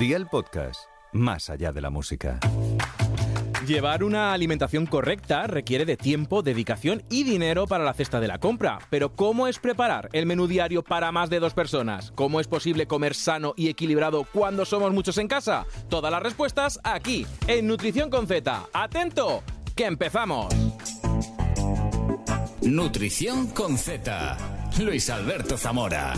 Día el podcast, más allá de la música. Llevar una alimentación correcta requiere de tiempo, dedicación y dinero para la cesta de la compra. Pero ¿cómo es preparar el menú diario para más de dos personas? ¿Cómo es posible comer sano y equilibrado cuando somos muchos en casa? Todas las respuestas aquí, en Nutrición con Z. ¡Atento! ¡Que empezamos! Nutrición con Z. Luis Alberto Zamora.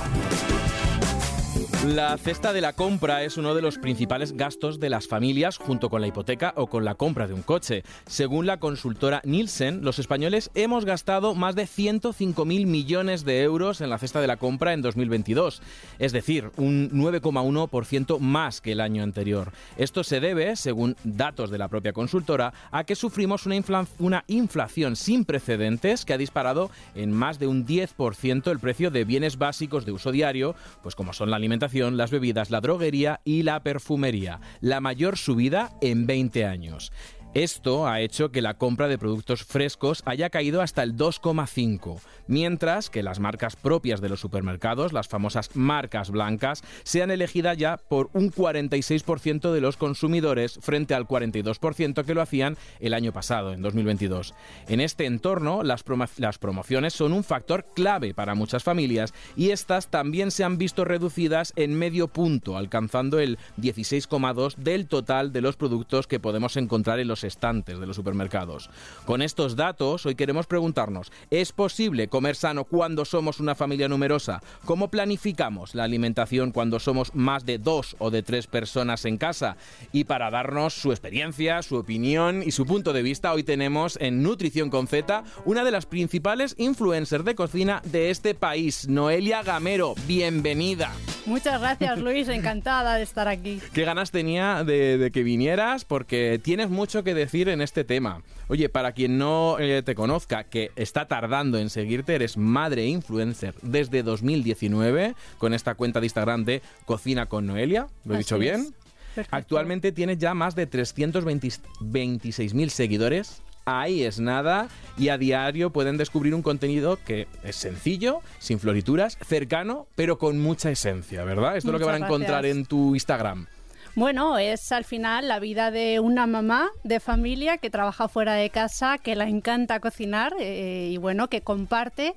La cesta de la compra es uno de los principales gastos de las familias junto con la hipoteca o con la compra de un coche. Según la consultora Nielsen, los españoles hemos gastado más de 105.000 millones de euros en la cesta de la compra en 2022, es decir, un 9,1% más que el año anterior. Esto se debe, según datos de la propia consultora, a que sufrimos una, una inflación sin precedentes que ha disparado en más de un 10% el precio de bienes básicos de uso diario, pues como son la alimentación, las bebidas, la droguería y la perfumería, la mayor subida en 20 años. Esto ha hecho que la compra de productos frescos haya caído hasta el 2,5, mientras que las marcas propias de los supermercados, las famosas marcas blancas, sean elegidas ya por un 46% de los consumidores frente al 42% que lo hacían el año pasado, en 2022. En este entorno, las, las promociones son un factor clave para muchas familias y estas también se han visto reducidas en medio punto, alcanzando el 16,2 del total de los productos que podemos encontrar en los estantes de los supermercados. Con estos datos, hoy queremos preguntarnos, ¿es posible comer sano cuando somos una familia numerosa? ¿Cómo planificamos la alimentación cuando somos más de dos o de tres personas en casa? Y para darnos su experiencia, su opinión y su punto de vista, hoy tenemos en Nutrición con Z una de las principales influencers de cocina de este país, Noelia Gamero. Bienvenida. Muchas gracias Luis, encantada de estar aquí. Qué ganas tenía de, de que vinieras porque tienes mucho que decir en este tema. Oye, para quien no eh, te conozca, que está tardando en seguirte, eres madre influencer desde 2019 con esta cuenta de Instagram de Cocina con Noelia. ¿Lo he Así dicho bien? es. Actualmente tienes ya más de 326.000 seguidores. Ahí es nada y a diario pueden descubrir un contenido que es sencillo, sin florituras, cercano, pero con mucha esencia, ¿verdad? Esto es lo que van a encontrar gracias. en tu Instagram. Bueno, es al final la vida de una mamá de familia que trabaja fuera de casa, que la encanta cocinar eh, y bueno, que comparte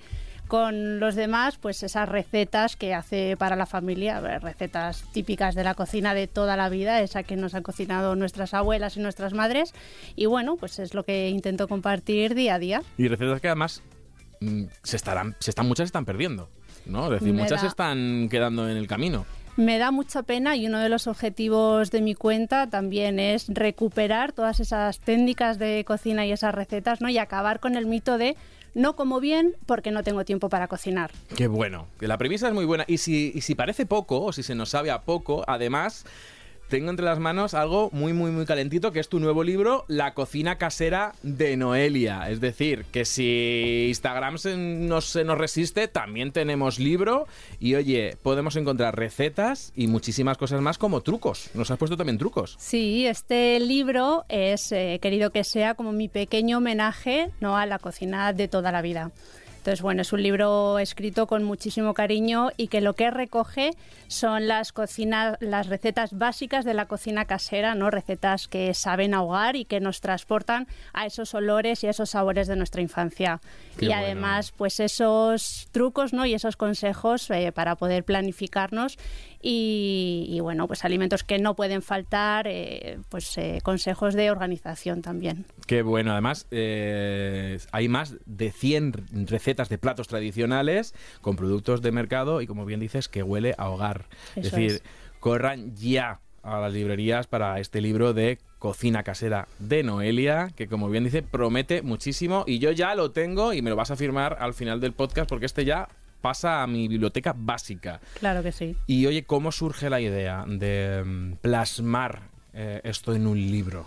con los demás pues esas recetas que hace para la familia, recetas típicas de la cocina de toda la vida, esa que nos han cocinado nuestras abuelas y nuestras madres y bueno, pues es lo que intento compartir día a día. Y recetas que además mm, se estarán, se están, muchas se están perdiendo. ¿no? Es decir, Me muchas se están quedando en el camino. Me da mucha pena y uno de los objetivos de mi cuenta también es recuperar todas esas técnicas de cocina y esas recetas, ¿no? Y acabar con el mito de no como bien porque no tengo tiempo para cocinar. Qué bueno, que la premisa es muy buena. Y si, y si parece poco, o si se nos sabe a poco, además, tengo entre las manos algo muy, muy, muy calentito, que es tu nuevo libro, La cocina casera de Noelia. Es decir, que si Instagram se nos, se nos resiste, también tenemos libro. Y oye, podemos encontrar recetas y muchísimas cosas más como trucos. Nos has puesto también trucos. Sí, este libro es eh, querido que sea como mi pequeño homenaje ¿no? a la cocina de toda la vida. Entonces, bueno, es un libro escrito con muchísimo cariño y que lo que recoge son las cocinas, las recetas básicas de la cocina casera, ¿no? Recetas que saben ahogar y que nos transportan a esos olores y a esos sabores de nuestra infancia. Qué y bueno. además, pues esos trucos, ¿no? Y esos consejos eh, para poder planificarnos y, y, bueno, pues alimentos que no pueden faltar, eh, pues eh, consejos de organización también. Qué bueno, además hay más de 100 recetas de platos tradicionales con productos de mercado y como bien dices que huele a hogar. es decir, es. corran ya a las librerías para este libro de cocina casera de Noelia, que como bien dice promete muchísimo y yo ya lo tengo y me lo vas a firmar al final del podcast porque este ya pasa a mi biblioteca básica. Claro que sí. Y oye, ¿cómo surge la idea de mm, plasmar eh, esto en un libro?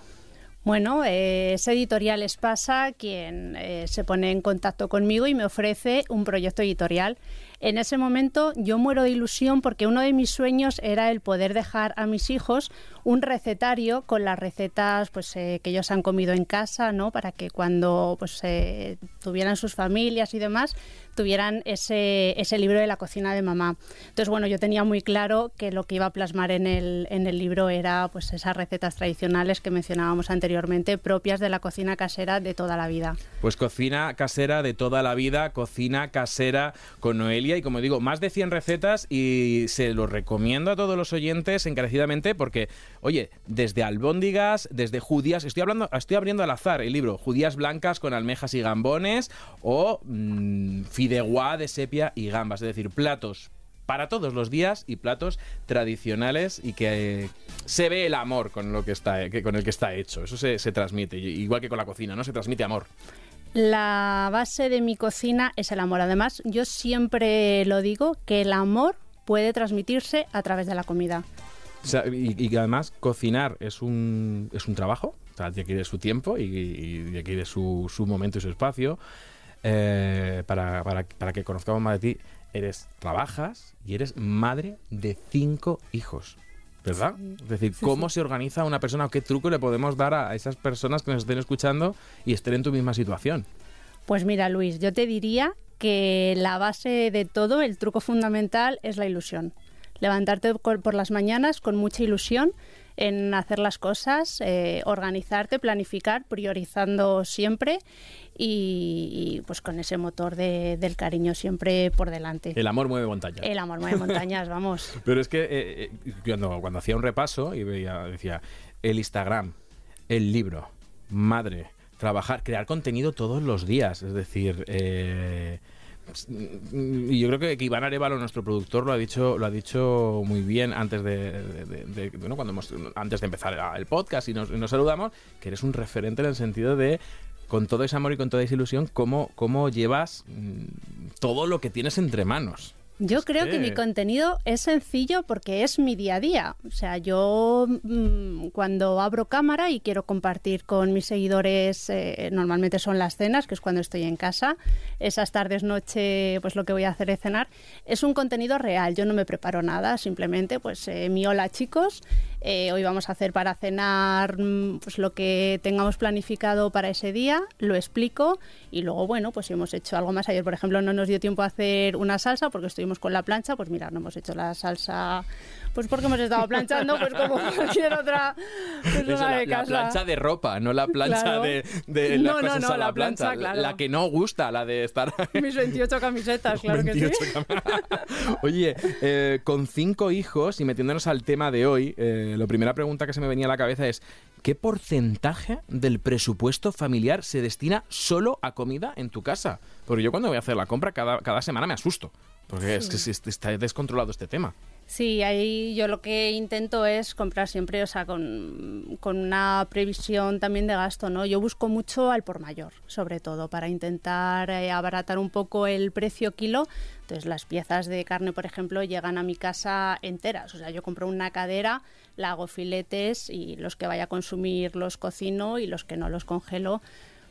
Bueno, eh, es Editorial Espasa quien eh, se pone en contacto conmigo y me ofrece un proyecto editorial en ese momento yo muero de ilusión porque uno de mis sueños era el poder dejar a mis hijos un recetario con las recetas pues eh, que ellos han comido en casa, ¿no? Para que cuando pues eh, tuvieran sus familias y demás tuvieran ese, ese libro de la cocina de mamá. Entonces, bueno, yo tenía muy claro que lo que iba a plasmar en el, en el libro era pues esas recetas tradicionales que mencionábamos anteriormente, propias de la cocina casera de toda la vida. Pues cocina casera de toda la vida, cocina casera con Noelia y como digo, más de 100 recetas y se lo recomiendo a todos los oyentes encarecidamente porque, oye, desde albóndigas, desde judías, estoy hablando, estoy abriendo al azar el libro, judías blancas con almejas y gambones o mmm, fideuá de sepia y gambas, es decir, platos para todos los días y platos tradicionales y que eh, se ve el amor con lo que está eh, con el que está hecho. Eso se, se transmite, igual que con la cocina, ¿no? Se transmite amor. La base de mi cocina es el amor. Además, yo siempre lo digo que el amor puede transmitirse a través de la comida. Y, y, además cocinar es un, es un trabajo, o sea, requiere su tiempo y, y su, su momento y su espacio. Eh, para, para, para, que conozcamos más de ti, eres, trabajas y eres madre de cinco hijos. ¿Verdad? Sí. Es decir, sí, ¿cómo sí. se organiza una persona o qué truco le podemos dar a esas personas que nos estén escuchando y estén en tu misma situación? Pues mira, Luis, yo te diría que la base de todo, el truco fundamental, es la ilusión. Levantarte por las mañanas con mucha ilusión en hacer las cosas, eh, organizarte, planificar, priorizando siempre y, y, pues con ese motor de, del cariño siempre por delante. El amor mueve montañas. El amor mueve montañas, vamos. Pero es que eh, eh, cuando, cuando hacía un repaso y veía, decía, el Instagram, el libro, madre, trabajar, crear contenido todos los días, es decir... Eh, y yo creo que, Iván Arevalo, nuestro productor, lo ha dicho, lo ha dicho muy bien antes de, cuando hemos, antes de empezar el podcast y nos, y nos, saludamos, que eres un referente en el sentido de con todo ese amor y con toda esa ilusión, cómo, cómo llevas mm, todo lo que tienes entre manos. Yo creo que mi contenido es sencillo porque es mi día a día. O sea, yo mmm, cuando abro cámara y quiero compartir con mis seguidores, eh, normalmente son las cenas, que es cuando estoy en casa. Esas tardes, noche, pues lo que voy a hacer es cenar. Es un contenido real. Yo no me preparo nada, simplemente, pues eh, mi hola chicos. Eh, hoy vamos a hacer para cenar pues lo que tengamos planificado para ese día, lo explico y luego, bueno, pues si hemos hecho algo más. Ayer, por ejemplo, no nos dio tiempo a hacer una salsa porque estuvimos con la plancha, pues mira, no hemos hecho la salsa pues porque hemos estado planchando, pues como cualquier otra persona Eso, la, de casa. La plancha de ropa, no la plancha claro. de, de las no, cosas no, no, a la, la plancha. plancha claro. La que no gusta, la de estar... Mis 28 camisetas, claro 28 que sí. Oye, eh, con cinco hijos y metiéndonos al tema de hoy, eh, la primera pregunta que se me venía a la cabeza es ¿qué porcentaje del presupuesto familiar se destina solo a comida en tu casa? Porque yo cuando voy a hacer la compra cada, cada semana me asusto. Porque sí. es que está descontrolado este tema. Sí, ahí yo lo que intento es comprar siempre, o sea, con, con, una previsión también de gasto, ¿no? Yo busco mucho al por mayor, sobre todo, para intentar eh, abaratar un poco el precio kilo. Entonces, las piezas de carne, por ejemplo, llegan a mi casa enteras. O sea, yo compro una cadera, la hago filetes y los que vaya a consumir los cocino y los que no los congelo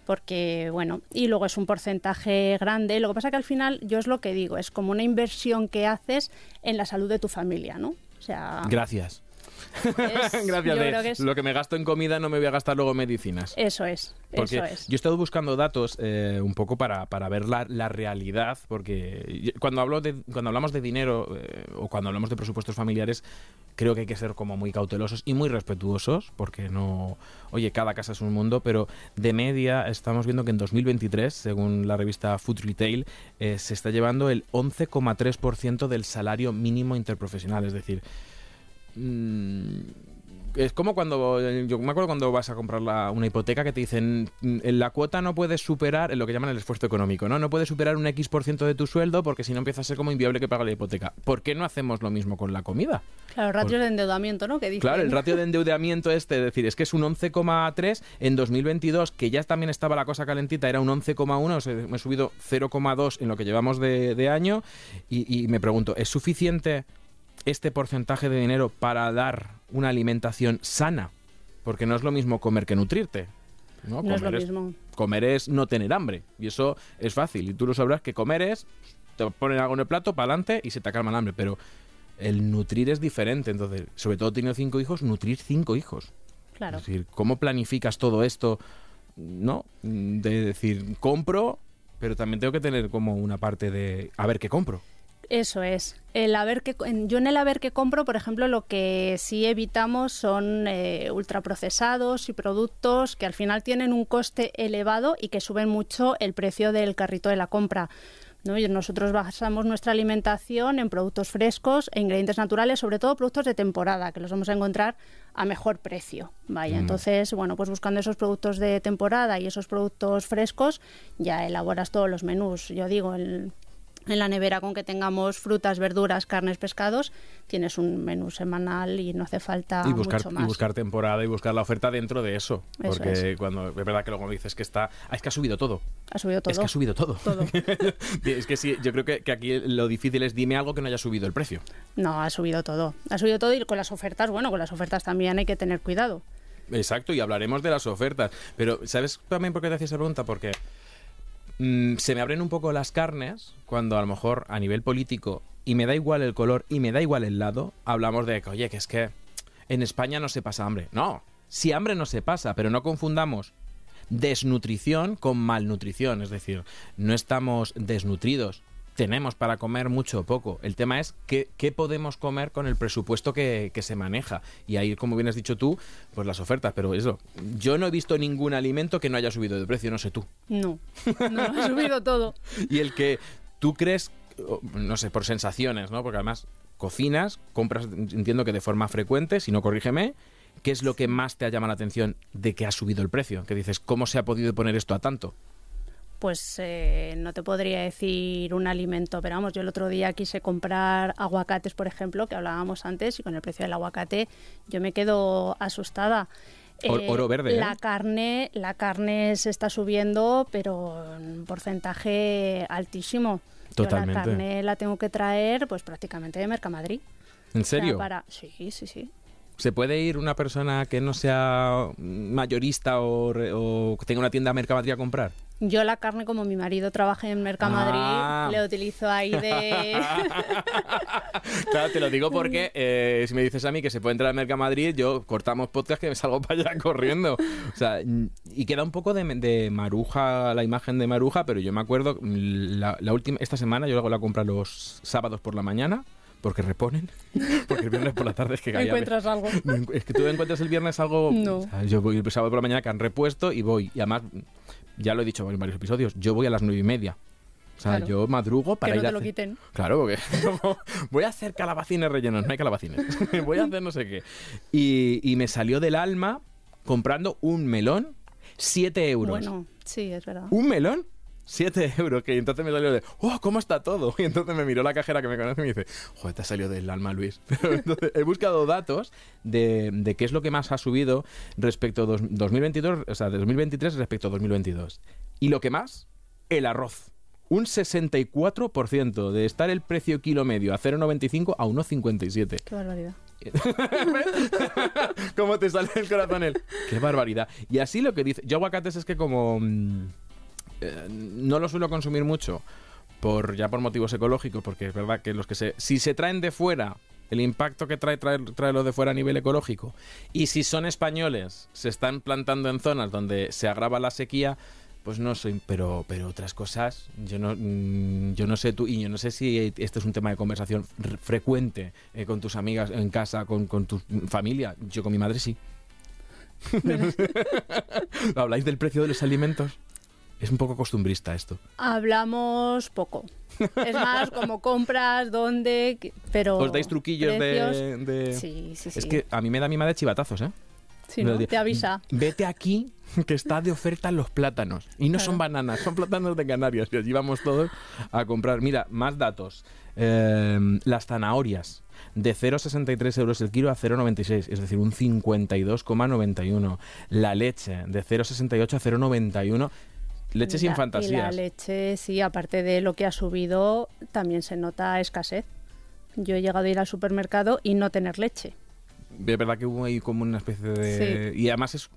porque, bueno, y luego es un porcentaje grande. Lo que pasa que al final, yo es lo que digo, es como una inversión que haces en la salud de tu familia, ¿no? O sea... Gracias. Es, Gracias. De, que es... Lo que me gasto en comida no me voy a gastar luego en medicinas. Eso es. Porque eso es. yo he estado buscando datos eh, un poco para, para ver la, la, realidad, porque cuando, hablo de, cuando hablamos de dinero eh, o cuando hablamos de presupuestos familiares, creo que hay que ser como muy cautelosos y muy respetuosos, porque no. Oye, cada casa es un mundo, pero de media estamos viendo que en 2023, según la revista Food Retail, eh, se está llevando el 11,3% del salario mínimo interprofesional, es decir Mm, es como cuando yo me acuerdo cuando vas a comprar la, una hipoteca que te dicen en la cuota no puedes superar en lo que llaman el esfuerzo económico, ¿no? No puedes superar un X por ciento de tu sueldo porque si no empieza a ser como inviable que pagar la hipoteca. ¿Por qué no hacemos lo mismo con la comida? Claro, ratio Por... de endeudamiento, ¿no? Que. Claro, el ratio de endeudamiento este, es decir, es que es un 11,3 en 2022, que ya también estaba la cosa calentita, era un 11,1, o sea, me he subido 0,2 en lo que llevamos de, de año y, y me pregunto, ¿es suficiente este porcentaje de dinero para dar una alimentación sana? Porque no es lo mismo comer que nutrirte. No, no comer es lo mismo. comer es no tener hambre. Y eso es fácil. Y tú lo sabrás que comer es te ponen algo en el plato, para adelante y se te calma el hambre. Pero el nutrir es diferente. Entonces, sobre todo teniendo cinco hijos, nutrir cinco hijos. Claro. Es decir, ¿cómo planificas todo esto? ¿No? De decir, compro, pero también tengo que tener como una parte de a ver qué compro. Eso es. El haber que, yo en el haber que compro, por ejemplo, lo que sí evitamos son eh, ultraprocesados y productos que al final tienen un coste elevado y que suben mucho el precio del carrito de la compra. ¿no? Y nosotros basamos nuestra alimentación en productos frescos e ingredientes naturales, sobre todo productos de temporada, que los vamos a encontrar a mejor precio. Vaya, entonces, bueno, pues buscando esos productos de temporada y esos productos frescos, ya elaboras todos los menús. Yo digo, el, en la nevera con que tengamos frutas, verduras, carnes, pescados, tienes un menú semanal y no hace falta y buscar mucho más. y buscar temporada y buscar la oferta dentro de eso, Eso porque cuando es verdad que luego dices que está ah, es que ha subido todo Ha subido todo. es que ha subido todo Todo. es que sí yo creo que, que aquí lo difícil es dime algo que no haya subido el precio No, ha subido todo. Ha subido todo y con las ofertas, bueno, con las ofertas también hay que tener cuidado. Exacto, y hablaremos de las ofertas. Pero, ¿sabes también por qué te hacía esa pregunta? Porque mm, se me abren un poco las carnes cuando a lo mejor a nivel político, y me da igual el color y me da igual el lado, hablamos de que, oye, que es que en España no se pasa hambre. No, si hambre no se pasa, pero no confundamos desnutrición con malnutrición. Es decir, no estamos desnutridos. Tenemos para comer mucho o poco. El tema es qué, qué podemos comer con el presupuesto que, que se maneja. Y ahí, como bien has dicho tú, pues las ofertas. Pero eso, yo no he visto ningún alimento que no haya subido de precio, no sé tú. No, no, ha subido todo. Y el que tú crees, no sé, por sensaciones, ¿no? Porque además cocinas, compras, entiendo que de forma frecuente, si no corrígeme, ¿qué es lo que más te ha llamado la atención de que ha subido el precio? Que dices, ¿cómo se ha podido poner esto a tanto? Pues eh, no te podría decir un alimento, pero vamos, yo el otro día quise comprar aguacates, por ejemplo, que hablábamos antes, y con el precio del aguacate yo me quedo asustada. Or- oro verde, ¿eh? La carne, la carne se está subiendo, pero en porcentaje altísimo. Yo Totalmente. la carne la tengo que traer, pues prácticamente de Mercamadrid. ¿En O sea, serio? para... Sí, sí, sí. ¿Se puede ir una persona que no sea mayorista o, re- o que tenga una tienda Mercamadrid a comprar? Yo la carne, como mi marido trabaja en Mercamadrid, Ah. le utilizo ahí de... claro, te lo digo porque eh, si me dices a mí que se puede entrar a Mercamadrid, yo cortamos podcast que me salgo para allá corriendo. O sea, y queda un poco de, de Maruja, la imagen de Maruja, pero yo me acuerdo, la, la última, esta semana yo hago la compra los sábados por la mañana, porque reponen, porque el viernes por la tarde es que encuentras algo. Es que tú encuentras el viernes algo. No. yo voy el sábado por la mañana que han repuesto y voy. Y además, ya lo he dicho en varios episodios, yo voy a las nueve y media. O sea, Claro. yo madrugo para que no ir a te lo hacer- quiten. Claro, porque voy a hacer calabacines rellenos, no hay calabacines. voy a hacer no sé qué. Y, y me salió del alma comprando un melón, 7 euros. Bueno, sí, es verdad. ¿Un melón? 7 euros, que entonces me salió de, oh, ¿cómo está todo? Y entonces me miró la cajera que me conoce y me dice, joder, te ha salido del alma, Luis. Pero entonces he buscado datos de, de qué es lo que más ha subido respecto a dos- 2022, o sea, de 2023 respecto a 2022. Y lo que más, el arroz. Un 64% de estar el precio kilo medio a 0,95 a 1,57. Qué barbaridad. ¿Cómo te sale el corazón él? Qué barbaridad. Y así lo que dice. Yo aguacates es que como mm, eh, no lo suelo consumir mucho por ya por motivos ecológicos, porque es verdad que los que se si se traen de fuera el impacto que trae traerlo de fuera a nivel ecológico y si son españoles se están plantando en zonas donde se agrava la sequía pues no soy pero pero otras cosas yo no mm, yo no sé tú y yo no sé si este es un tema de conversación frecuente eh, con tus amigas en casa con, con tu familia yo con mi madre sí. Habláis del precio de los alimentos es un poco costumbrista esto Hablamos poco. Es más, como compras, dónde, pero... os dais truquillos de, de- Sí, sí, sí. es que a mí me da mi madre chivatazos eh Sí, ¿no? Te avisa. Vete aquí, que está de oferta los plátanos. Y no son bananas, son plátanos de Canarias. Y allí vamos todos a comprar. Mira, más datos. Eh, las zanahorias. De 0,63 euros el kilo a 0,96, es decir, un 52,91. La leche, de 0,68 a 0,91. Leche sin la- Y la fantasías. leche, sí, aparte de lo que ha subido, también se nota escasez. Yo he llegado a ir al supermercado y no tener leche. Es verdad que hubo ahí como una especie de... Y además es...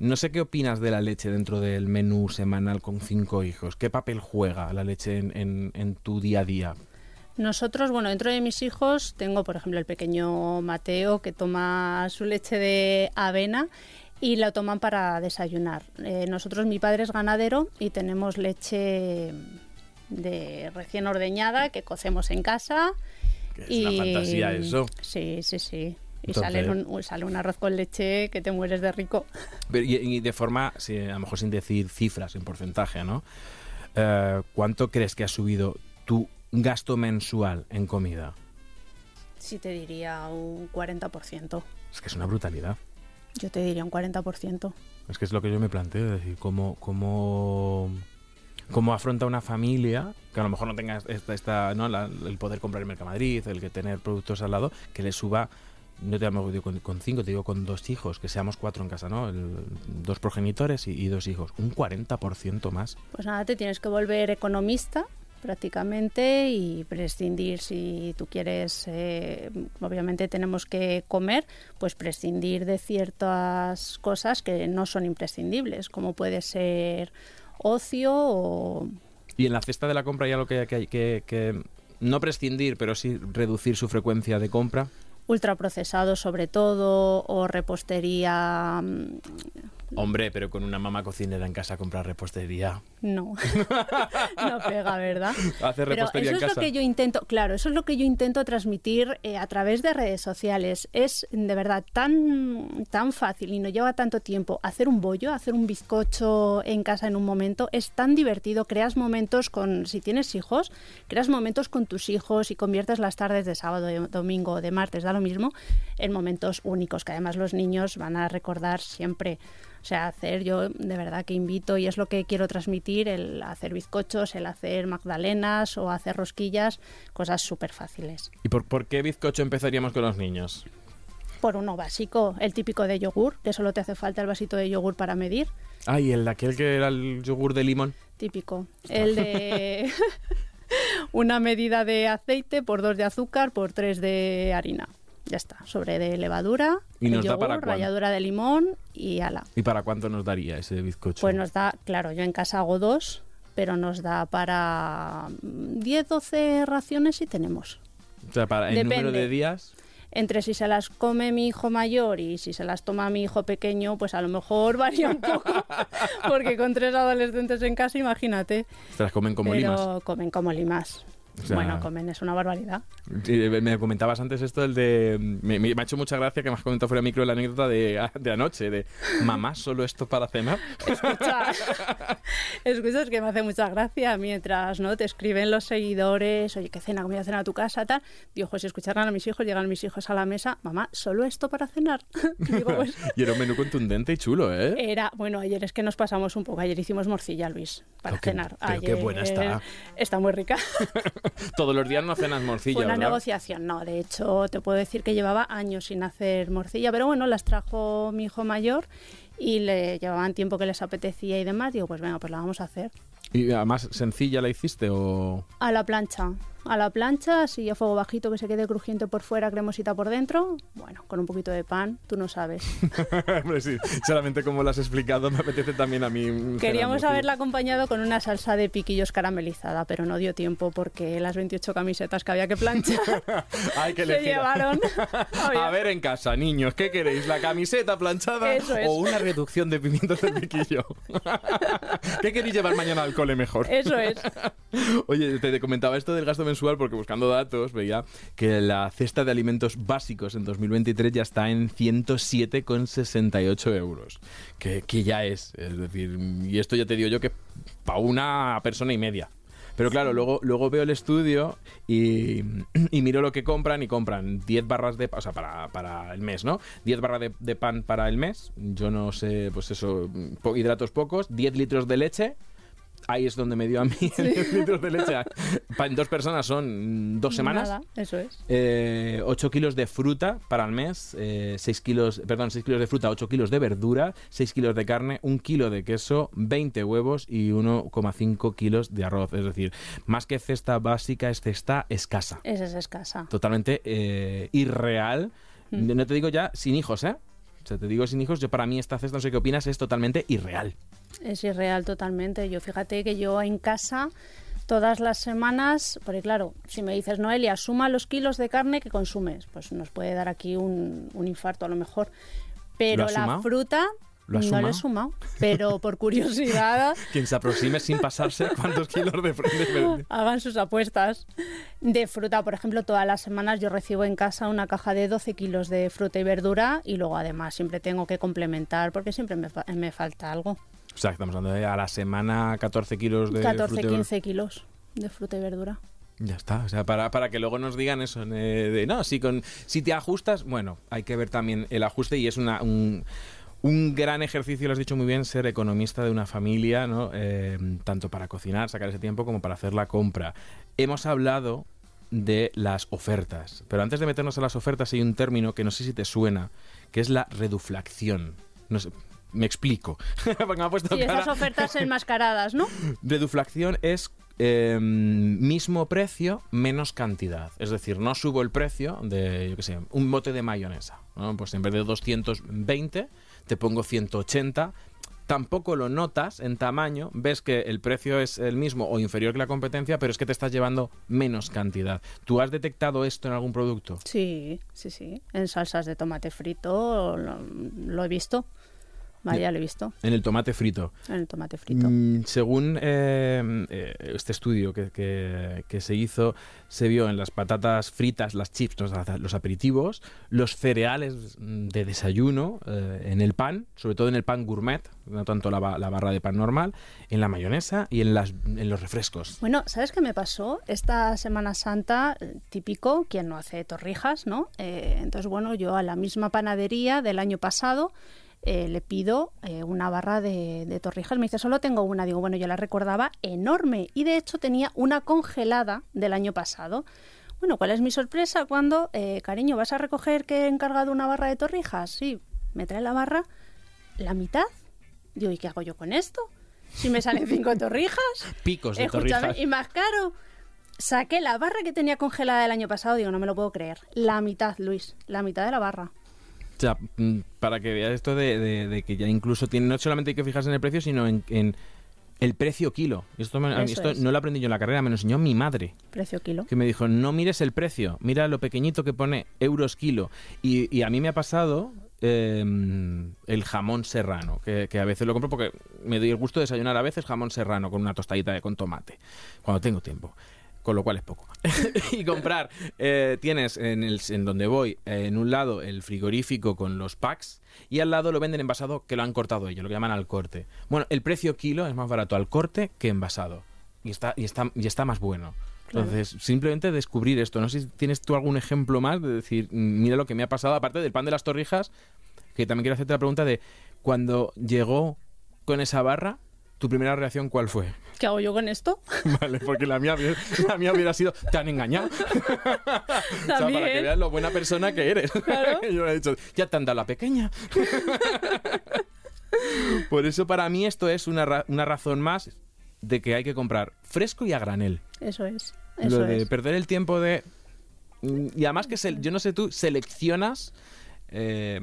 No sé qué opinas de la leche dentro del menú semanal con cinco hijos. ¿Qué papel juega la leche en, en- en tu día a día? Nosotros, bueno, dentro de mis hijos tengo, por ejemplo, el pequeño Mateo que toma su leche de avena y la toman para desayunar. Eh, nosotros, mi padre es ganadero y tenemos leche de recién ordeñada que cocemos en casa. Es y... una fantasía eso. Sí, sí, sí. Y Entonces- sale, un, sale un arroz con leche que te mueres de rico. Pero, y, y de forma, sí, a lo mejor sin decir cifras en porcentaje, ¿no? Eh, ¿Cuánto crees que ha subido tu gasto mensual en comida? Sí, te diría un 40%. Es que es una brutalidad. Yo te diría un 40%. Es que es lo que yo me planteo, es decir, cómo, cómo, cómo afronta una familia que a lo mejor no tenga esta, esta, ¿no? La- el poder comprar en Mercamadrid, el que tener productos al lado, que le suba, no te digo con, con cinco, te digo con dos hijos, que seamos cuatro en casa, ¿no? El- dos progenitores y, y dos hijos, un 40% más. Pues nada, te tienes que volver economista prácticamente y prescindir si tú quieres, eh, obviamente tenemos que comer, pues prescindir de ciertas cosas que no son imprescindibles, como puede ser ocio o... Y en la cesta de la compra ya lo que hay que, que, que no prescindir, pero sí reducir su frecuencia de compra. Ultraprocesados sobre todo o repostería mm, Hombre, pero con una mamá cocinera en casa comprar repostería. no no pega verdad Hacer Pero repostería eso en es casa. lo que yo intento, claro, eso es lo que yo intento transmitir eh, a través de redes sociales. Es de verdad tan, tan fácil y no lleva tanto tiempo hacer un bollo, hacer un bizcocho en casa en un momento. Es tan divertido, creas momentos con, si tienes hijos, creas momentos con tus hijos y conviertes las tardes de sábado, de domingo de martes, da lo mismo, en momentos únicos que además los niños van a recordar siempre. O sea, hacer yo de verdad que invito y es lo que quiero transmitir, el hacer bizcochos, el hacer magdalenas o hacer rosquillas, cosas súper fáciles. ¿Y por, por qué bizcocho empezaríamos con los niños? Por uno básico, el típico de yogur, que solo te hace falta el vasito de yogur para medir, Ay, el aquel que era el yogur de limón. típico. El de una medida de aceite por dos de azúcar por tres de harina. Ya está, sobre de levadura, ¿Y nos da yogur, para ralladura de limón y ala. ¿Y para cuánto nos daría ese bizcocho? Pues nos da, claro, yo en casa hago dos, pero nos da para 10, 12 raciones si tenemos. o sea, para el depende. número de días. Entre si se las come mi hijo mayor y si se las toma mi hijo pequeño, pues a lo mejor varía un poco, porque con tres adolescentes en casa, imagínate. Se las comen como pero limas. comen como limas. O sea- Bueno, comen, es una barbaridad. Sí, Me comentabas antes esto, el de... Me, me ha hecho mucha gracia que me has comentado fuera de micro la anécdota de, de anoche, de mamá, ¿solo esto para cenar? Escucha, escucha, es que me hace mucha gracia mientras no te escriben los seguidores, oye, ¿qué cena? ¿Comida cena a tu casa? Tal. Digo, pues si escucharan a mis hijos, llegan mis hijos a la mesa, mamá, ¿solo esto para cenar? Digo, pues Y era un menú contundente y chulo, ¿eh? era, bueno, ayer es que nos pasamos un poco, ayer hicimos morcilla, Luis, para Pero qué- cenar. pero qué Ayer buena está. Está muy rica. Todos los días no cenas morcilla, Fue una ¿verdad? negociación, no, de hecho te puedo decir que llevaba años sin hacer morcilla, pero bueno, las trajo mi hijo mayor y le llevaban tiempo que les apetecía y demás, digo, pues venga, pues la vamos a hacer. ¿Y además sencilla la hiciste o...? A la plancha, a la plancha, así a fuego bajito que se quede crujiente por fuera, cremosita por dentro, bueno, con un poquito de pan, tú no sabes. Sí, solamente como lo has explicado me apetece también a mí Queríamos haberla acompañado con una salsa de piquillos caramelizada, pero no dio tiempo porque las 28 camisetas que había que planchar Hay que se llevaron. A ver en casa, niños, ¿qué queréis? ¿La camiseta planchada Eso es. o una reducción de pimientos de piquillo? ¿Qué queréis llevar mañana al cole mejor? Eso es. Oye, te comentaba esto del gasto mensual porque buscando datos veía que la cesta de alimentos básicos en 2023 ya está en 107,68 euros. Que, que ya es, es decir, y esto ya te digo yo que para una persona y media. Pero claro, luego, luego veo el estudio y, y miro lo que compran y compran 10 barras de pan, para, para el mes, ¿no? 10 barras de, de pan para el mes, yo no sé, pues eso, hidratos pocos, 10 litros de leche, ahí es donde me dio a mí 10 litros de leche. Pa- En dos personas son dos semanas. Nada, eso es. Eh, 8 kilos de fruta para el mes, eh, 6 kilos, perdón, 6 kilos de fruta, 8 kilos de verdura, 6 kilos de carne, 1 kilo de queso, 20 huevos y 1,5 kilos de arroz. Es decir, más que cesta básica, es cesta escasa. Esa es escasa. Totalmente eh, irreal. Mm. No te digo ya sin hijos, ¿eh? O sea, te digo sin hijos, yo para mí esta cesta, no sé qué opinas, es totalmente irreal. Es irreal totalmente. Yo fíjate que yo en casa todas las semanas, porque claro, si me dices, Noelia, suma los kilos de carne que consumes, pues nos puede dar aquí un, un infarto a lo mejor. Pero la fruta ¿Lo has no lo he sumado? sumado, pero por curiosidad Quien se aproxime sin pasarse cuántos kilos de fruta. hagan sus apuestas. De fruta, por ejemplo, todas las semanas yo recibo en casa una caja de 12 kilos de fruta y verdura y luego además siempre tengo que complementar porque siempre me, fa- me falta algo. O sea, estamos hablando de a la semana 14 kilos de 14, fruta y- 15 kilos de fruta y verdura. Ya está, o sea, para, para que luego nos digan eso, eh, de, no, si, con, si te ajustas, bueno, hay que ver también el ajuste y es una, un, un gran ejercicio, lo has dicho muy bien, ser economista de una familia, ¿no? Eh, tanto para cocinar, sacar ese tiempo, como para hacer la compra. Hemos hablado de las ofertas, pero antes de meternos a las ofertas hay un término que no sé si te suena, que es la reduflación. No sé, me explico. Porque me ha puesto Sí, cara. esas ofertas enmascaradas, ¿no? Reduflación es eh, mismo precio, menos cantidad. Es decir, no subo el precio de, yo qué sé, un bote de mayonesa. ¿no? Pues en vez de 220, te pongo 180. Tampoco lo notas en tamaño, ves que el precio es el mismo o inferior que la competencia, pero es que te estás llevando menos cantidad. ¿Tú has detectado esto en algún producto? Sí, sí, sí. En salsas de tomate frito lo, lo he visto. Vaya, lo he visto. En el tomate frito. En el tomate frito. Mm, según eh, eh, este estudio que, que- que se hizo, se vio en las patatas fritas, las chips, los, los aperitivos, los cereales de desayuno, eh, en el pan, sobre todo en el pan gourmet, no tanto la, la barra de pan normal, en la mayonesa y en, las, en los refrescos. Bueno, ¿sabes qué me pasó? Esta Semana Santa, eh, típico, quien no hace torrijas, ¿no? Eh, entonces, bueno, yo a la misma panadería del año pasado eh, le pido eh, una barra de, de torrijas. Me dice, solo tengo una. Digo, bueno, yo la recordaba enorme. Y de hecho tenía una congelada del año pasado. Bueno, ¿cuál es mi sorpresa cuando, eh, cariño, vas a recoger que he encargado una barra de torrijas? Sí, me trae la barra, la mitad. Digo, ¿y qué hago yo con esto? Si me salen cinco torrijas. Picos de torrijas. y más caro. Saqué la barra que tenía congelada el año pasado, digo, no me lo puedo creer. La mitad, Luis, la mitad de la barra. O sea, mm, para que veas esto de, de- de que ya incluso tiene, no solamente hay que fijarse en el precio, sino en, en el precio kilo. Esto, me- esto es. no lo aprendí yo en la carrera, me lo enseñó mi madre. Precio kilo. que me dijo, no mires el precio, mira lo pequeñito que pone euros kilo. Y, y a mí me ha pasado eh, el jamón serrano, que, que a veces lo compro porque me doy el gusto de desayunar a veces jamón serrano con una tostadita de, con tomate, cuando tengo tiempo. Con lo cual es poco. y comprar, eh, tienes en, el, en donde voy, eh, en un lado el frigorífico con los packs y al lado lo venden envasado que lo han cortado ellos, lo que llaman al corte. Bueno, el precio kilo es más barato al corte que envasado. Y está, y está, y está más bueno. Claro. Entonces, simplemente descubrir esto. No sé si tienes tú algún ejemplo más de decir, "Mm, mira lo que me ha pasado, aparte del pan de las torrijas, que también quiero hacerte la pregunta de cuando llegó con esa barra, ¿tu primera reacción cuál fue? ¿Qué hago yo con esto? Vale, porque la mía, hubiera- la mía hubiera sido, te han engañado. o sea, para que También. veas lo buena persona que eres. Claro. Yo le he dicho, ya te han dado la pequeña. Por eso para mí esto es una, ra- una razón más de que hay que comprar fresco y a granel. Eso es. Eso Lo de es. perder el tiempo de... Y además que, se- yo no sé tú, seleccionas eh,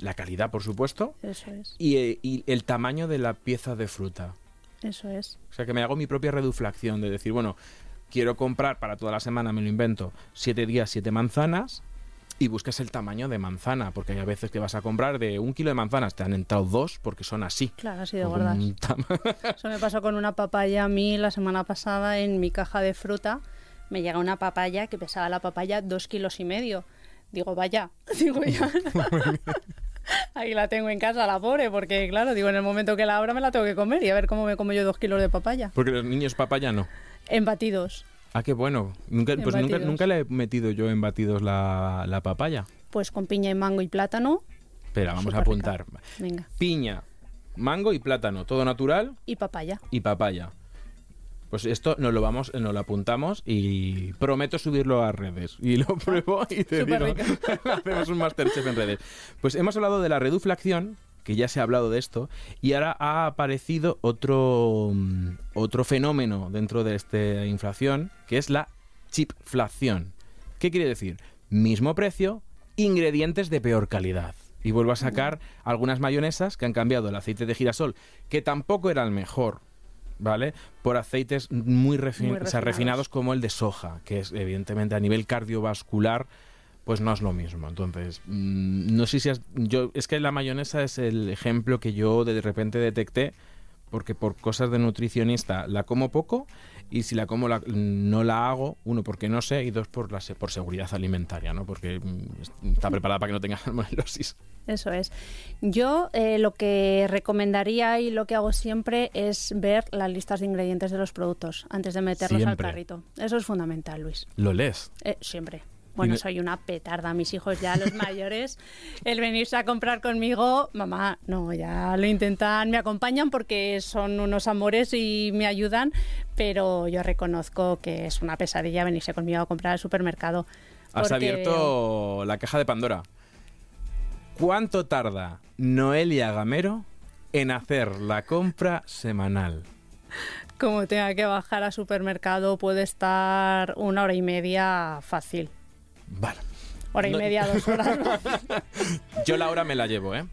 la calidad, por supuesto, Eso es. y, eh, y el tamaño de la pieza de fruta. Eso es. O sea, que me hago mi propia reduflación de decir, bueno, quiero comprar para toda la semana, me lo invento, siete días, siete manzanas, y buscas el tamaño de manzana, porque hay a veces que vas a comprar de un kilo de manzanas, te han entrado dos porque son así. Claro, así de gordas. Eso me pasó con una papaya a mí la semana pasada en mi caja de fruta. Me llega una papaya que pesaba la papaya dos kilos y medio. Digo, vaya, digo ya. Ahí la tengo en casa, la pobre, porque claro, digo, en el momento que la abra me la tengo que comer y a ver cómo me como yo dos kilos de papaya. porque los niños papaya no. En batidos. Ah, qué bueno. Nunca, En pues nunca, batidos. nunca le he metido yo en batidos la, la papaya. Pues con piña y mango y plátano. Espera, vamos a apuntar. Venga. Piña, mango y plátano, todo natural Y papaya. y papaya. Pues esto nos lo vamos, nos lo apuntamos y prometo subirlo a redes. Y lo pruebo y te digo, hacemos un Masterchef en redes. Pues hemos hablado de la reduflación, que ya se ha hablado de esto, y ahora ha aparecido otro, mm, otro fenómeno dentro de esta inflación, que es la chipflación. ¿Qué quiere decir? Mismo precio, ingredientes de peor calidad. y vuelvo a sacar algunas mayonesas que han cambiado el aceite de girasol, que tampoco era el mejor, ¿vale? Por aceites muy, refin- Muy o sea, refinados. refinados como el de soja, que es evidentemente a nivel cardiovascular pues no es lo mismo. Entonces, mm, no sé si has- yo es que la mayonesa es el ejemplo que yo de repente detecté porque por cosas de nutricionista la como poco y si la como la- no la hago, uno porque no sé y dos por la por seguridad alimentaria, ¿no? Porque mm, está preparada para que no tenga salmonelosis. Eso es. Yo eh, lo que recomendaría y lo que hago siempre es ver las listas de ingredientes de los productos antes de meterlos Siempre. al carrito. Eso es fundamental, Luis. Lo lees. Eh, siempre. Bueno, no- soy una petarda. Mis hijos ya, los mayores, el venirse a comprar conmigo, mamá, no, ya lo intentan, me acompañan porque son unos amores y me ayudan, pero yo reconozco que es una pesadilla venirse conmigo a comprar al supermercado. Has abierto la caja de Pandora. ¿Cuánto tarda Noelia Gamero en hacer la compra semanal? Como tenga que bajar al supermercado, puede estar una hora y media fácil. Vale. Hora y No- media, dos horas. Yo la hora me la llevo, ¿eh?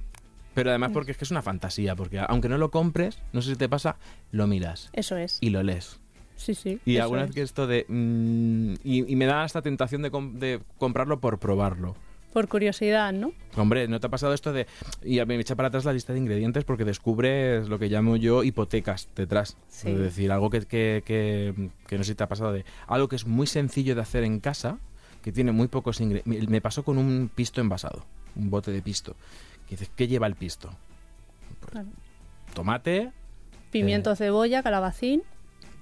Pero además porque es que es una fantasía, porque aunque no lo compres, no sé si te pasa, lo miras Eso es. y lo lees. Sí, sí. Y alguna vez que esto de... mm, y, y me da esta tentación de, com- de comprarlo por probarlo. Por curiosidad, ¿no? Hombre, ¿no te ha pasado esto de... Y a mí me echa para atrás la lista de ingredientes porque descubres lo que llamo yo hipotecas detrás. Sí. Es decir, algo que, que, que- que no sé si te ha pasado de... Algo que es muy sencillo de hacer en casa, que tiene muy pocos ingredientes. Me pasó con un pisto envasado, un bote de pisto. Que dices, ¿qué lleva el pisto? Pues. Tomate, Pimiento, cebolla, calabacín.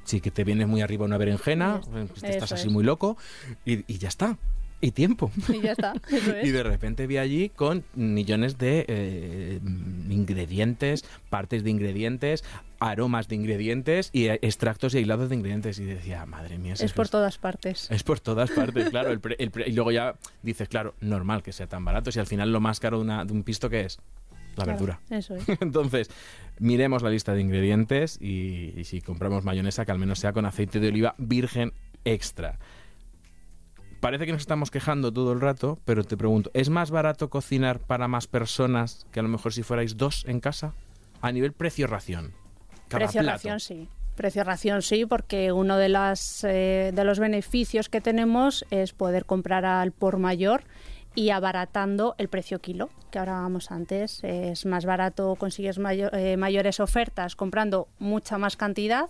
sí que te viene muy arriba una berenjena, eh, te estás así muy loco y, y ya está. Y tiempo. Y ya está. Eso es. Y de repente vi allí con millones de eh, ingredientes, partes de ingredientes, aromas de ingredientes y eh, extractos y aislados de ingredientes. Y decía, madre mía, Es que por todas partes. es por todas partes, claro. el pre- el pre- y luego ya dices, claro, normal que sea tan barato. Si al final lo más caro de, una- de un pisto, ¿qué es? La Claro, verdura. Eso es. Entonces, miremos la lista de ingredientes y, y si compramos mayonesa, que al menos sea con aceite de oliva virgen extra. Parece que nos estamos quejando todo el rato, pero te pregunto, ¿es más barato cocinar para más personas que a lo mejor si fuerais dos en casa? A nivel precio-ración. Cada Precio plato. ración sí. Precio ración sí, porque uno de, las, eh, de los beneficios que tenemos es poder comprar al por mayor y abaratando el precio kilo, que ahora vamos antes. Es más barato, consigues eh, mayores ofertas comprando mucha más cantidad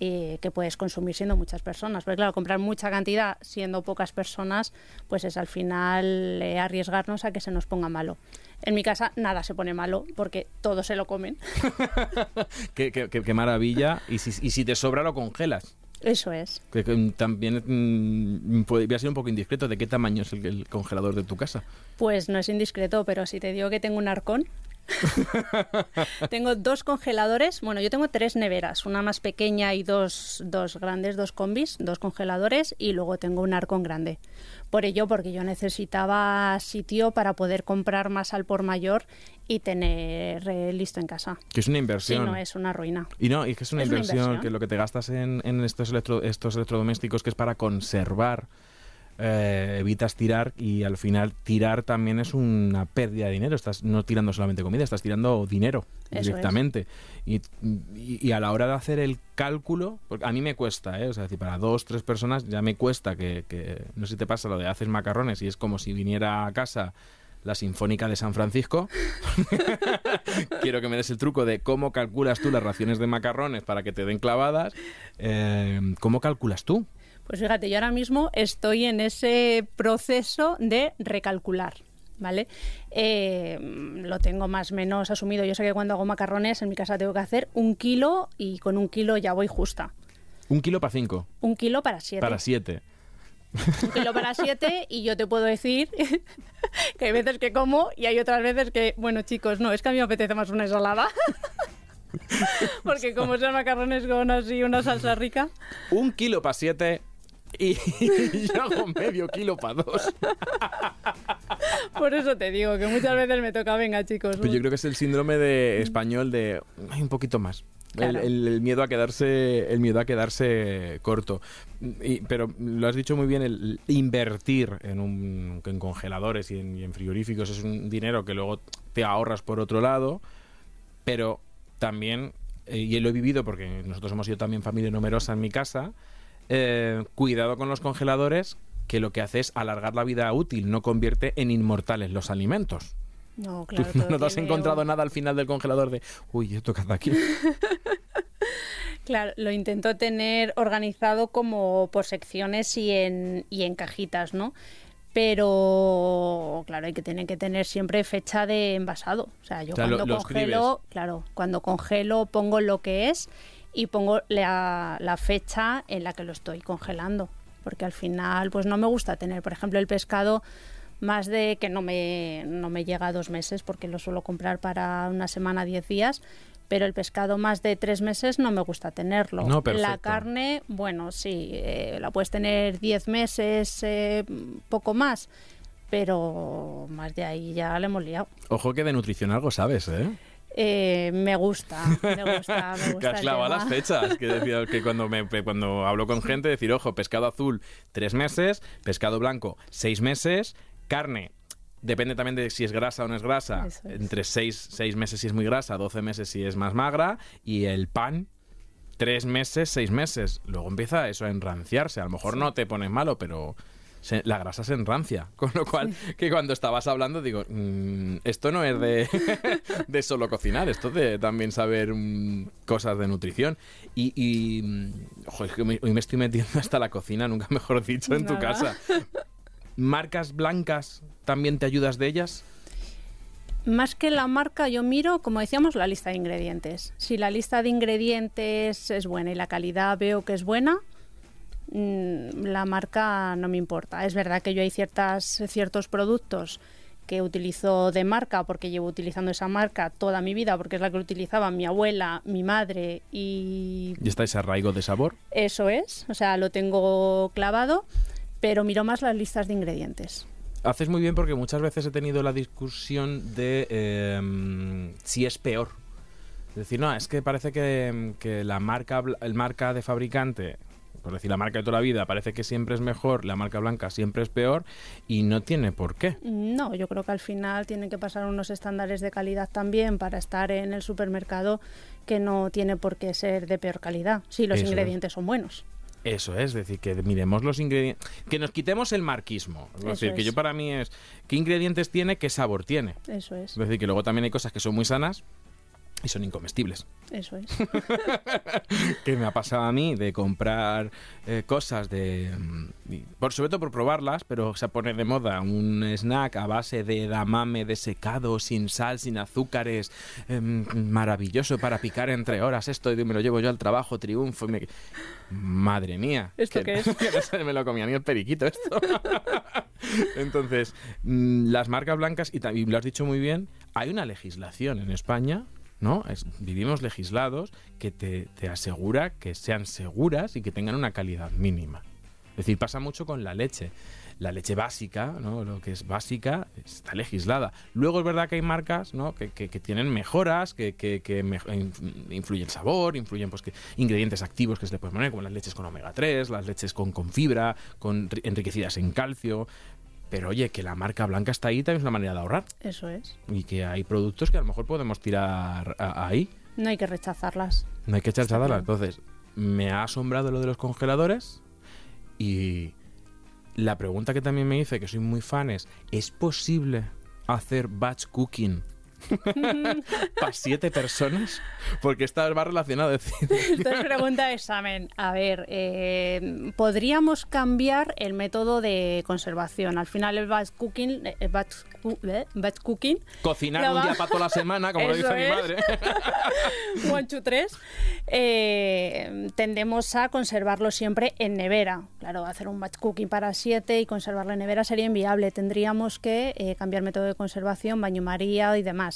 eh, que puedes consumir siendo muchas personas. Porque claro, comprar mucha cantidad siendo pocas personas, pues es al final eh, arriesgarnos a que se nos ponga malo. En mi casa nada se pone malo porque todos se lo comen. Qué, qué- qué- qué maravilla. Y si, y si te sobra, lo congelas. Eso es. Que, que también mm, puede- voy a ser un poco indiscreto. ¿De qué tamaño es el, el congelador de tu casa? Pues no es indiscreto, pero si te digo que tengo un arcón. tengo dos congeladores, bueno, yo tengo tres neveras, una más pequeña y dos, dos grandes, dos combis, dos congeladores y luego tengo un arcón grande. Por ello, porque yo necesitaba sitio para poder comprar más al por mayor y tener eh, listo en casa. Que es una Si inversión. no, es una ruina. Y no, y es que es una, Es una inversión, inversión. que lo que te gastas en, en estos, electro- estos electrodomésticos que es para conservar, eh, evitas tirar y al final tirar también es una pérdida de dinero. Estás no tirando solamente comida, estás tirando dinero Eso directamente. Y, y- y a la hora de hacer el cálculo, porque a mí me cuesta, ¿eh? o sea, decir, para dos, tres personas ya me cuesta que, que- no sé si te pasa lo de haces macarrones y es como si viniera a casa la Sinfónica de San Francisco. Quiero que me des el truco de cómo calculas tú las raciones de macarrones para que te den clavadas. Eh, ¿Cómo calculas tú? Pues fíjate, yo ahora mismo estoy en ese proceso de recalcular. ¿Vale? Eh, lo tengo más o menos asumido. Yo sé que cuando hago macarrones en mi casa tengo que hacer un kilo y con un kilo ya voy justa. Un kilo para cinco, Un kilo para siete. para siete. Un kilo para siete y yo te puedo decir que hay veces que como y hay otras veces que, bueno chicos, no, es que a mí me apetece más una ensalada. Porque como son macarrones con así una salsa rica, Un kilo para siete y yo hago medio kilo para dos. por eso te digo que muchas veces me toca, venga chicos. Pero yo creo que es el síndrome de español de "Ay, un poquito más. El, Claro. el- el miedo a quedarse, el miedo a quedarse corto. Y- pero lo has dicho muy bien, el invertir en, un, en congeladores y en, y en frigoríficos es un dinero que luego te ahorras por otro lado, pero también, eh, y lo he vivido porque nosotros hemos sido también familia numerosa en mi casa, eh, cuidado con los congeladores que lo que hace es alargar la vida útil, no convierte en inmortales los alimentos. No, Tú claro. no te has encontrado un- nada al final del congelador de, uy, he tocado aquí. Claro, lo intento tener organizado como por secciones y en, y en cajitas, ¿no? Pero, claro, hay que tener que tener siempre fecha de envasado. O sea, yo O sea, lo- cuando lo congelo, claro, cuando congelo pongo lo que es y pongo la, la fecha en la que lo estoy congelando. Porque al final, pues no me gusta tener, por ejemplo, el pescado más de que no me, no me llega a dos meses porque lo suelo comprar para una semana, diez días, pero el pescado más de tres meses no me gusta tenerlo. No, la carne, bueno, sí, eh, la puedes tener diez meses, eh, poco más, pero más de ahí ya le hemos liado. Ojo que de nutrición algo sabes, ¿eh? Eh, me gusta, me gusta, me gusta. Clavado tema. las fechas. Que, decía, que cuando, me, cuando hablo con gente, decir, ojo, pescado azul, tres meses, pescado blanco, seis meses, carne. Depende también de si es grasa o no es grasa. Es. Entre seis, seis meses si es muy grasa, 12 meses si es más magra. Y el pan, tres meses, seis meses. Luego empieza eso a enranciarse. A lo mejor no te pones malo, pero se- la grasa se enrancia. Con lo cual, que cuando estabas hablando, digo, mm, esto no es de, de solo cocinar, esto de también saber mm, cosas de nutrición. Y, y mm, ojo, es que me- hoy me estoy metiendo hasta la cocina, nunca mejor dicho, en tu Nada. casa. ¿Marcas blancas también te ayudas de ellas? Más que la marca, yo miro, como decíamos, la lista de ingredientes. Si la lista de ingredientes es buena y la calidad veo que es buena, la marca no me importa. Es verdad que yo hay ciertas, ciertos productos que utilizo de marca porque llevo utilizando esa marca toda mi vida porque es la que utilizaba mi abuela, mi madre y ¿Y está ese arraigo de sabor? eso es, o sea, lo tengo clavado, pero miro más las listas de ingredientes. Haces muy bien porque muchas veces he tenido la discusión de eh, si es peor. Es decir, no, es que parece que, que la marca el marca de fabricante, por decir la marca de toda la vida, parece que siempre es mejor, la marca blanca siempre es peor y no tiene por qué. No, yo creo que al final tienen que pasar unos estándares de calidad también para estar en el supermercado que no tiene por qué ser de peor calidad si los Eso es. ingredientes son buenos. Eso es, es decir, que miremos los ingredientes, que nos quitemos el marquismo. Es Eso decir, que es. yo para mí es qué ingredientes tiene, qué sabor tiene. Eso es, Es decir, que luego también hay cosas que son muy sanas y son incomestibles. eso es. que me ha pasado a mí de comprar eh, cosas de mm, y por sobre todo por probarlas pero se pone de moda un snack a base de edamame desecado sin sal sin azúcares em, maravilloso para picar entre horas esto y me lo llevo yo al trabajo triunfo y me... madre mía ¿Esto que, qué es? que no se me lo comía ni el periquito esto entonces mm, las marcas blancas y también lo has dicho muy bien hay una legislación en España ¿no? Es- vivimos legislados que te, te asegura que sean seguras y que tengan una calidad mínima. Es decir, pasa mucho con la leche. La leche básica, ¿no? lo que es básica, está legislada. Luego es verdad que hay marcas ¿no? que, tienen mejoras, que, que, inf- influyen sabor, influyen pues, que, ingredientes activos que se le pueden poner, como las leches con omega 3, las leches con, con fibra, con, ri- enriquecidas en calcio. Pero oye, que la marca blanca está ahí también es una manera de ahorrar Eso es. y que hay productos que a lo mejor podemos tirar ahí. No hay que rechazarlas. No hay que claro. Entonces, me ha asombrado lo de los congeladores y la pregunta que también me hice, que soy muy fan, es, ¿es posible hacer batch cooking para siete personas? Porque esta va relacionado. Es decir, Esto es pregunta de examen. A ver, eh, podríamos cambiar el método de conservación. Al final el batch cooking, eh, batch, cu- eh, batch cooking, cocinar un va- día para toda la semana, como lo dice mi es. madre. one, two, tres, eh, tendemos a conservarlo siempre en nevera. Claro, hacer un batch cooking para siete y conservarlo en nevera sería inviable. Tendríamos que eh, cambiar método de conservación, baño María y demás.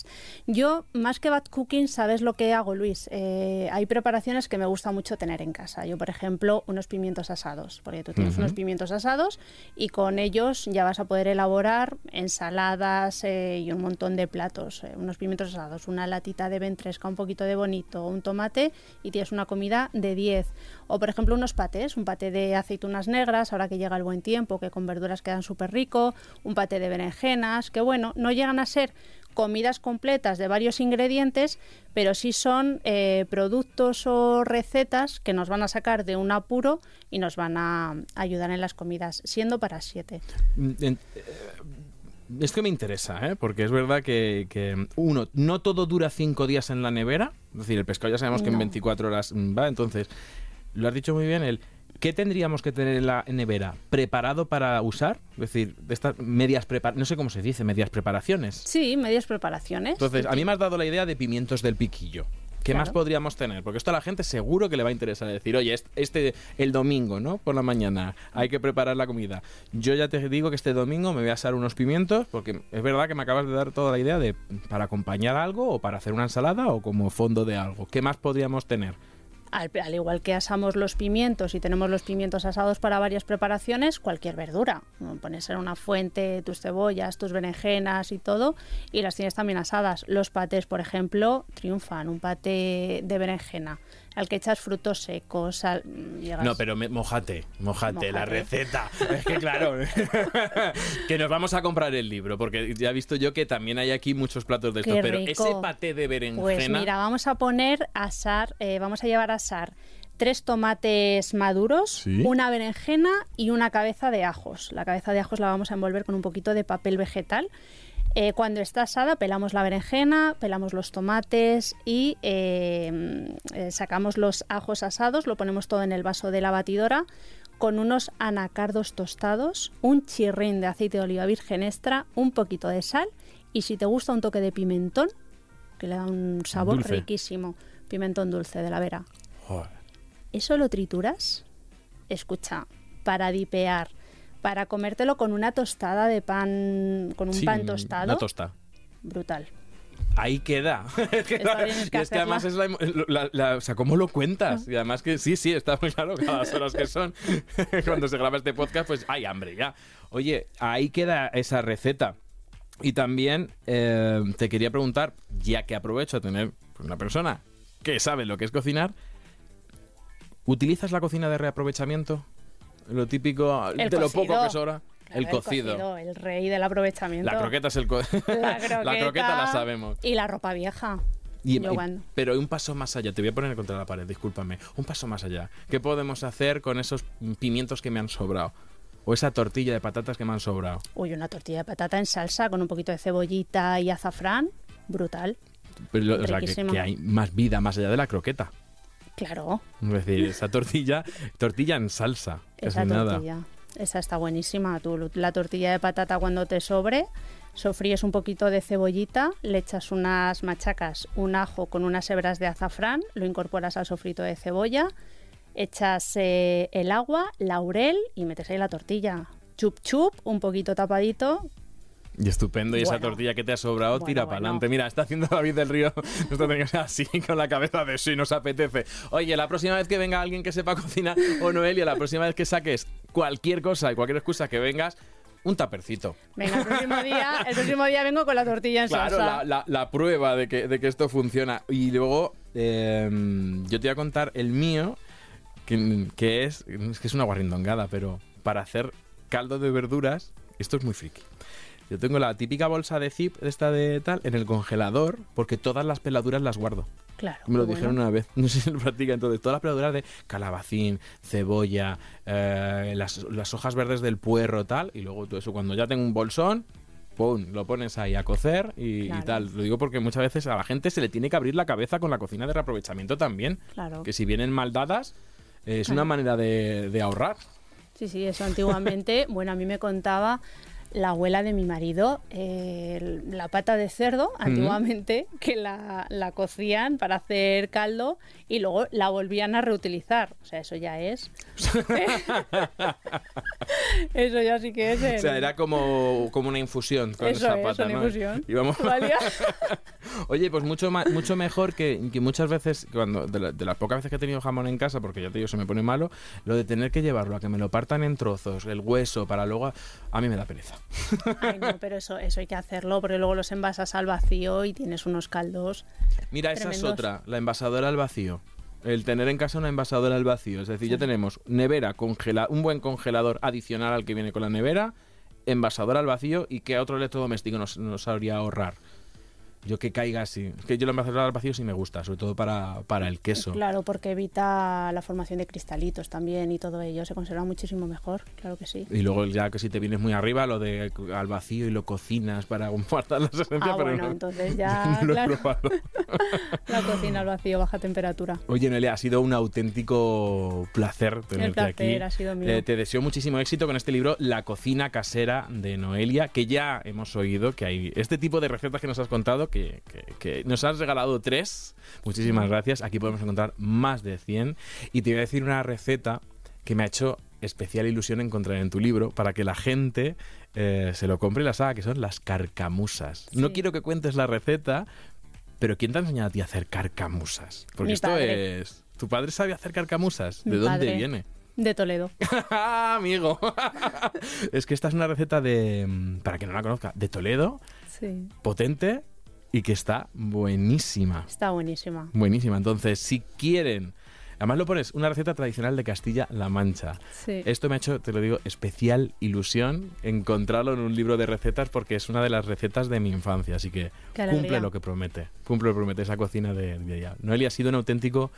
Yo, más que bad cooking, ¿sabes lo que hago, Luis? Eh, hay preparaciones que me gusta mucho tener en casa. Yo, por ejemplo, unos pimientos asados, porque tú tienes unos pimientos asados y con ellos ya vas a poder elaborar ensaladas eh, y un montón de platos. Eh, unos pimientos asados, una latita de ventresca, un poquito de bonito, un tomate y tienes una comida de 10. O, por ejemplo, unos patés, un paté de aceitunas negras, ahora que llega el buen tiempo, que con verduras quedan súper rico, un paté de berenjenas, que bueno, no llegan a ser comidas completas de varios ingredientes, pero sí son eh, productos o recetas que nos van a sacar de un apuro y nos van a ayudar en las comidas, siendo para siete. Mm, eh, es que me interesa, ¿eh? porque es verdad que, uno, no todo dura cinco días en la nevera, es decir, el pescado ya sabemos que en 24 horas va, entonces, lo has dicho muy bien, el ¿Qué tendríamos que tener en la nevera? ¿Preparado para usar? Es decir, de estas medias preparaciones, no sé cómo se dice, medias preparaciones. Sí, medias preparaciones. Entonces, a mí me has dado la idea de pimientos del piquillo. ¿Qué más podríamos tener? Porque esto a la gente seguro que le va a interesar decir, oye, este el domingo, ¿no? Por la mañana hay que preparar la comida. Yo ya te digo que este domingo me voy a asar unos pimientos porque es verdad que me acabas de dar toda la idea de para acompañar algo o para hacer una ensalada o como fondo de algo. ¿Qué más podríamos tener? Al, igual que asamos los pimientos y tenemos los pimientos asados para varias preparaciones, cualquier verdura. Pones en una fuente tus cebollas, tus berenjenas y todo, y las tienes también asadas. Los patés, por ejemplo, triunfan. Un paté de berenjena al que echas frutos secos. No, pero mojate, mojate, la receta. es que claro, que nos vamos a comprar el libro, porque ya he visto yo que también hay aquí muchos platos de esto, pero ese paté de berenjena... Pues mira, vamos a poner asar, eh, vamos a llevar a asar tres tomates maduros, una berenjena y una cabeza de ajos. La cabeza de ajos la vamos a envolver con un poquito de papel vegetal eh, cuando está asada pelamos la berenjena, pelamos los tomates y eh, eh, sacamos los ajos asados, lo ponemos todo en el vaso de la batidora con unos anacardos tostados, un chirrín de aceite de oliva virgen extra, un poquito de sal y si te gusta un toque de pimentón, que le da un sabor riquísimo, pimentón dulce de la vera. Eso lo trituras, escucha, para dipear para comértelo con una tostada de pan, con un pan tostado. Una tosta. Brutal. Ahí queda. es que, es que además es la, O sea, ¿cómo lo cuentas? Y además que sí, sí, está muy claro cada las horas que son. Cuando se graba este podcast, pues hay hambre ya. Oye, ahí queda esa receta. Y también eh, te quería preguntar, ya que aprovecho a tener pues, una persona que sabe lo que es cocinar, ¿utilizas la cocina de reaprovechamiento? Lo típico de lo poco que sobra. el, cocido. El rey del aprovechamiento. La croqueta es el la, croqueta, la sabemos. Y la ropa vieja. pero un paso más allá, te voy a poner contra la pared, discúlpame. Un paso más allá. ¿Qué podemos hacer con esos pimientos que me han sobrado? O esa tortilla de patatas que me han sobrado. Uy, una tortilla de patata en salsa con un poquito de cebollita y azafrán. Brutal. Pero, o sea, que, hay más vida más allá de la croqueta. Claro. Es decir, esa tortilla, tortilla en salsa. Esa tortilla. Esa está buenísima. Tú, la tortilla de patata cuando te sobre, sofríes un poquito de cebollita, le echas unas machacas, un ajo con unas hebras de azafrán, lo incorporas al sofrito de cebolla, echas eh, el agua, laurel y metes ahí la tortilla. Chup chup, un poquito tapadito, y estupendo, y esa tortilla que te ha sobrado, tira para adelante. Mira, está haciendo David del Río, esto así, con la cabeza de si nos apetece. Oye, la próxima vez que venga alguien que sepa cocinar, o Noelia, la próxima vez que saques cualquier cosa y cualquier excusa que vengas, un tapercito. Venga, el próximo día, el próximo día vengo con la tortilla en claro, salsa. La, la, prueba de que, de que esto funciona. Y luego, em, yo te voy a contar el mío, que, que es, es que es una guarrindongada, pero para hacer caldo de verduras, esto es muy friki. Yo tengo la típica bolsa de zip, esta de tal, en el congelador, porque todas las peladuras las guardo. Claro. Me lo dijeron una vez, no sé si lo practica. Entonces, todas las peladuras de calabacín, cebolla, eh, las, hojas verdes del puerro, tal, y luego todo eso. Cuando ya tengo un bolsón, ¡pum! Lo pones ahí a cocer y, tal. Lo digo porque muchas veces a la gente se le tiene que abrir la cabeza con la cocina de reaprovechamiento también. Claro. Que si vienen mal dadas, es una manera de, de ahorrar. Sí, sí, eso antiguamente, bueno, a mí me contaba la abuela de mi marido eh, la pata de cerdo, antiguamente, que la, la, cocían para hacer caldo y luego la volvían a reutilizar. O sea, eso ya es. eso ya sí que es. O sea, era como, como una infusión con eso esa es, pata, una ¿no? infusión. Y vamos-. Oye, pues mucho ma- mucho mejor que, que muchas veces, cuando de, la- de las pocas veces que he tenido jamón en casa, porque ya te digo, se me pone malo, lo de tener que llevarlo a que me lo partan en trozos, el hueso, para luego... A, a mí me da pereza. Ay, no, pero eso, eso hay que hacerlo, porque luego los envasas al vacío y tienes unos caldos. Mira, esa es otra, la envasadora al vacío. El tener en casa una envasadora al vacío. Es decir, ya tenemos nevera, congela un buen congelador adicional al que viene con la nevera, envasadora al vacío y que otro electrodoméstico nos, nos haría ahorrar. Yo que caiga así. Es que yo la envasadora al vacío sí me gusta, sobre todo para, para el queso. Claro, porque evita la formación de cristalitos también y todo ello. Se conserva muchísimo mejor, claro que sí. Y luego ya que si te vienes muy arriba, lo de al vacío y lo cocinas para guardar las esencias. Ah, pero bueno, no- entonces ya, no claro, la cocina al vacío, baja temperatura. Oye, Noelia, ha sido un auténtico placer tenerte placer aquí. ha sido mío. Eh, te deseo muchísimo éxito con este libro, La cocina casera de Noelia, que ya hemos oído que hay este tipo de recetas que nos has contado, que, que- que nos has regalado tres. Muchísimas gracias. Aquí podemos encontrar más de 100. Y te voy a decir una receta que me ha hecho especial ilusión encontrar en tu libro para que la gente eh, se lo compre y las haga, que son las carcamusas. No quiero que cuentes la receta, pero ¿quién te ha enseñado a ti a hacer carcamusas? Porque Mi esto padre. es... ¿Tu padre sabe hacer carcamusas? ¿De Mi dónde padre. viene? De Toledo. ¡Ah, amigo! es que esta es una receta de... mm, Para que no la conozca, de Toledo, Sí, potente y que está buenísima. está buenísima. Buenísima. Entonces, si quieren... Además lo pones, una receta tradicional de Castilla-La Mancha. Sí. Esto me ha hecho, te lo digo, especial ilusión encontrarlo en un libro de recetas porque es una de las recetas de mi infancia. Así que cumple lo que promete. Cumple lo que promete esa cocina de, de ella. Noelia, ha sido un auténtico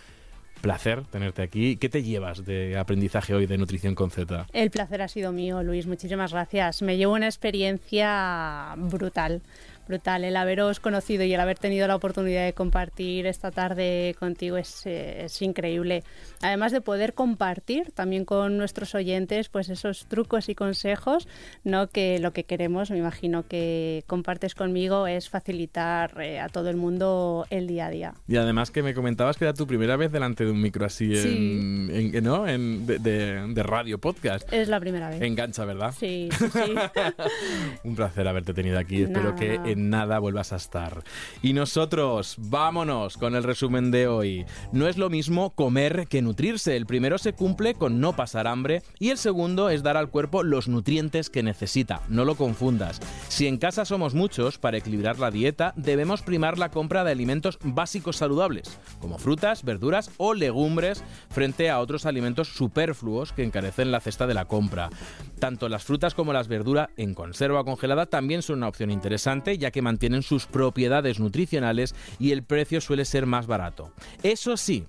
placer tenerte aquí. ¿Qué te llevas de aprendizaje hoy de nutrición con Z? El placer ha sido mío, Luis. Muchísimas gracias. Me llevo una experiencia brutal. Brutal. El haberos conocido y el haber tenido la oportunidad de compartir esta tarde contigo es, eh, es increíble. Además de poder compartir también con nuestros oyentes pues esos trucos y consejos, ¿no? que lo que queremos, me imagino que compartes conmigo, es facilitar eh, a todo el mundo el día a día. Y además que me comentabas que era tu primera vez delante de un micro así en, en- ¿no? en, de, de- de radio podcast. Es la primera vez. Engancha, ¿verdad? Sí, sí, sí. Un placer haberte tenido aquí. Espero Nada, que. Nada vuelvas a estar. Y nosotros, vámonos con el resumen de hoy. No es lo mismo comer que nutrirse. El primero se cumple con no pasar hambre y el segundo es dar al cuerpo los nutrientes que necesita. No lo confundas. Si en casa somos muchos, para equilibrar la dieta debemos primar la compra de alimentos básicos saludables, como frutas, verduras o legumbres, frente a otros alimentos superfluos que encarecen la cesta de la compra. Tanto las frutas como las verduras en conserva congelada también son una opción interesante, ya que mantienen sus propiedades nutricionales y el precio suele ser más barato. Eso sí,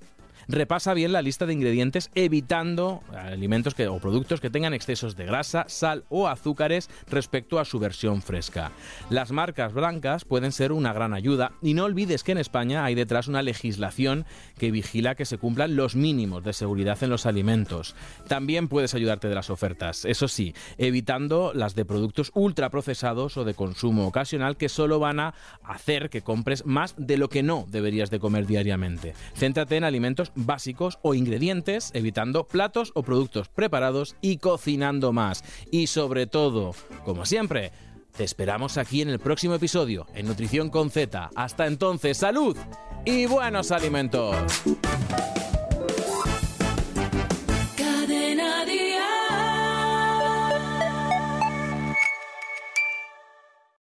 repasa bien la lista de ingredientes evitando alimentos que, o productos que tengan excesos de grasa, sal o azúcares respecto a su versión fresca. Las marcas blancas pueden ser una gran ayuda y no olvides que en España hay detrás una legislación que vigila que se cumplan los mínimos de seguridad en los alimentos. También puedes ayudarte de las ofertas, eso sí, evitando las de productos ultraprocesados o de consumo ocasional que solo van a hacer que compres más de lo que no deberías de comer diariamente. Céntrate en alimentos básicos o ingredientes, evitando platos o productos preparados y cocinando más. Y sobre todo, como siempre, te esperamos aquí en el próximo episodio, en Nutrición con Z. Hasta entonces, salud y buenos alimentos.